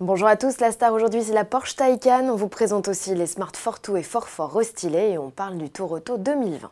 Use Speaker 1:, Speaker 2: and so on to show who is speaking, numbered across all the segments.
Speaker 1: Bonjour à tous, la star aujourd'hui c'est la Porsche Taycan. On vous présente aussi les Smart Fortwo et Fort Fort restylés et on parle du Tour Auto 2020.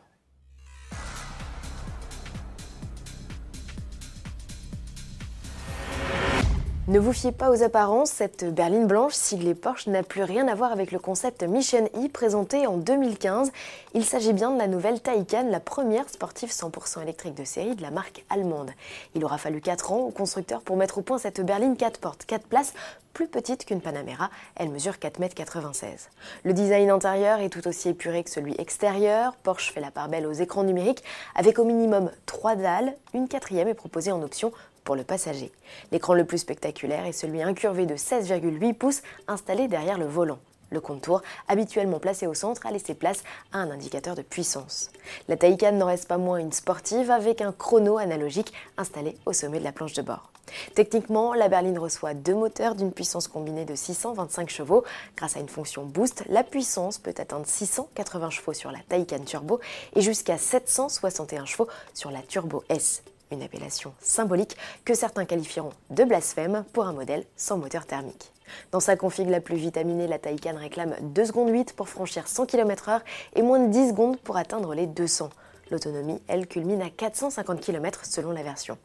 Speaker 1: Ne vous fiez pas aux apparences, cette berline blanche siglée Porsche n'a plus rien à voir avec le concept Mission E présenté en 2015. Il s'agit bien de la nouvelle Taycan, la première sportive 100% électrique de série de la marque allemande. Il aura fallu 4 ans au constructeur pour mettre au point cette berline 4 portes, 4 places, plus petite qu'une Panamera, elle mesure 4,96 m. Le design intérieur est tout aussi épuré que celui extérieur. Porsche fait la part belle aux écrans numériques avec au minimum 3 dalles, une quatrième est proposée en option pour le passager. L'écran le plus spectaculaire est celui incurvé de 16,8 pouces installé derrière le volant. Le contour, habituellement placé au centre, a laissé place à un indicateur de puissance. La Taycan n'en reste pas moins une sportive avec un chrono analogique installé au sommet de la planche de bord. Techniquement, la berline reçoit deux moteurs d'une puissance combinée de 625 chevaux. Grâce à une fonction boost, la puissance peut atteindre 680 chevaux sur la Taycan Turbo et jusqu'à 761 chevaux sur la Turbo S une appellation symbolique que certains qualifieront de blasphème pour un modèle sans moteur thermique. Dans sa config la plus vitaminée, la Taycan réclame 2 secondes 8 pour franchir 100 km/h et moins de 10 secondes pour atteindre les 200. L'autonomie, elle, culmine à 450 km selon la version.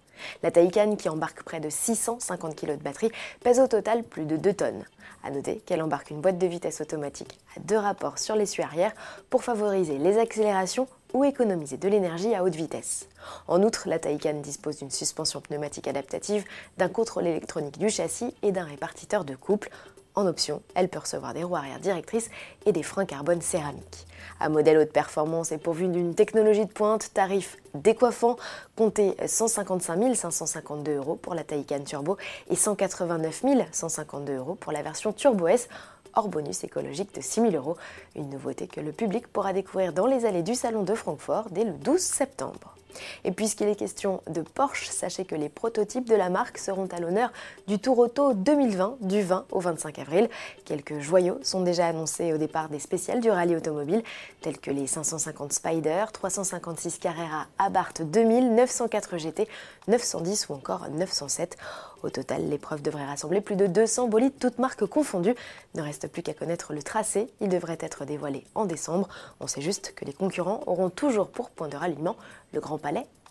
Speaker 1: La Taycan, qui embarque près de 650 kg de batterie, pèse au total plus de 2 tonnes. A noter qu'elle embarque une boîte de vitesse automatique à deux rapports sur l'essuie arrière pour favoriser les accélérations ou économiser de l'énergie à haute vitesse. En outre, la Taycan dispose d'une suspension pneumatique adaptative, d'un contrôle électronique du châssis et d'un répartiteur de couple. En option, elle peut recevoir des roues arrière directrices et des freins carbone céramique. Un modèle haute performance est pourvu d'une technologie de pointe, tarif décoiffant, comptez 155 552 euros pour la Taycan Turbo et 189 152 euros pour la version Turbo S hors bonus écologique de 6 000 euros. Une nouveauté que le public pourra découvrir dans les allées du Salon de Francfort dès le 12 septembre. Et puisqu'il est question de Porsche, sachez que les prototypes de la marque seront à l'honneur du Tour Auto 2020 du 20 au 25 avril. Quelques joyaux sont déjà annoncés au départ des spéciales du rallye automobile, tels que les 550 Spider, 356 Carrera Abarth 2000, 904 GT, 910 ou encore 907. Au total, l'épreuve devrait rassembler plus de 200 bolides, toutes marques confondues. Ne reste plus qu'à connaître le tracé, il devrait être dévoilé en décembre. On sait juste que les concurrents auront toujours pour point de ralliement le Grand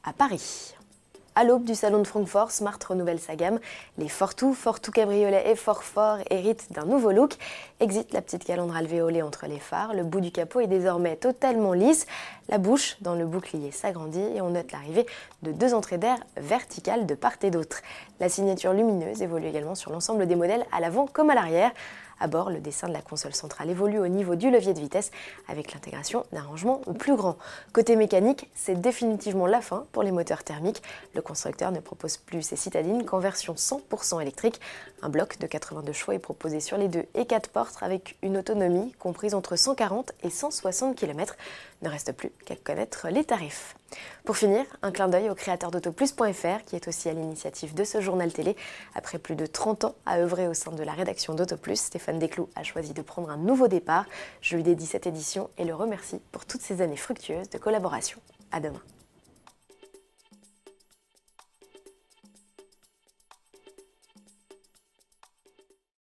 Speaker 1: À Paris. À l'aube du salon de Francfort, Smart renouvelle sa gamme. Les Fortou, Fortou Cabriolet et Fort Fort héritent d'un nouveau look. Exit la petite calandre alvéolée entre les phares. Le bout du capot est désormais totalement lisse. La bouche dans le bouclier s'agrandit et on note l'arrivée de deux entrées d'air verticales de part et d'autre. La signature lumineuse évolue également sur l'ensemble des modèles à l'avant comme à l'arrière. À bord, le dessin de la console centrale évolue au niveau du levier de vitesse avec l'intégration d'un rangement plus grand. Côté mécanique, c'est définitivement la fin pour les moteurs thermiques. Le constructeur ne propose plus ses citadines qu'en version 100% électrique. Un bloc de 82 chevaux est proposé sur les deux et quatre portes avec une autonomie comprise entre 140 et 160 km. Ne reste plus qu'à connaître les tarifs. Pour finir, un clin d'œil au créateur d'autoplus.fr qui est aussi à l'initiative de ce journal télé. Après plus de 30 ans à œuvrer au sein de la rédaction d'Autoplus, Stéphane Desclous a choisi de prendre un nouveau départ. Je lui dédie cette édition et le remercie pour toutes ces années fructueuses de collaboration. À demain.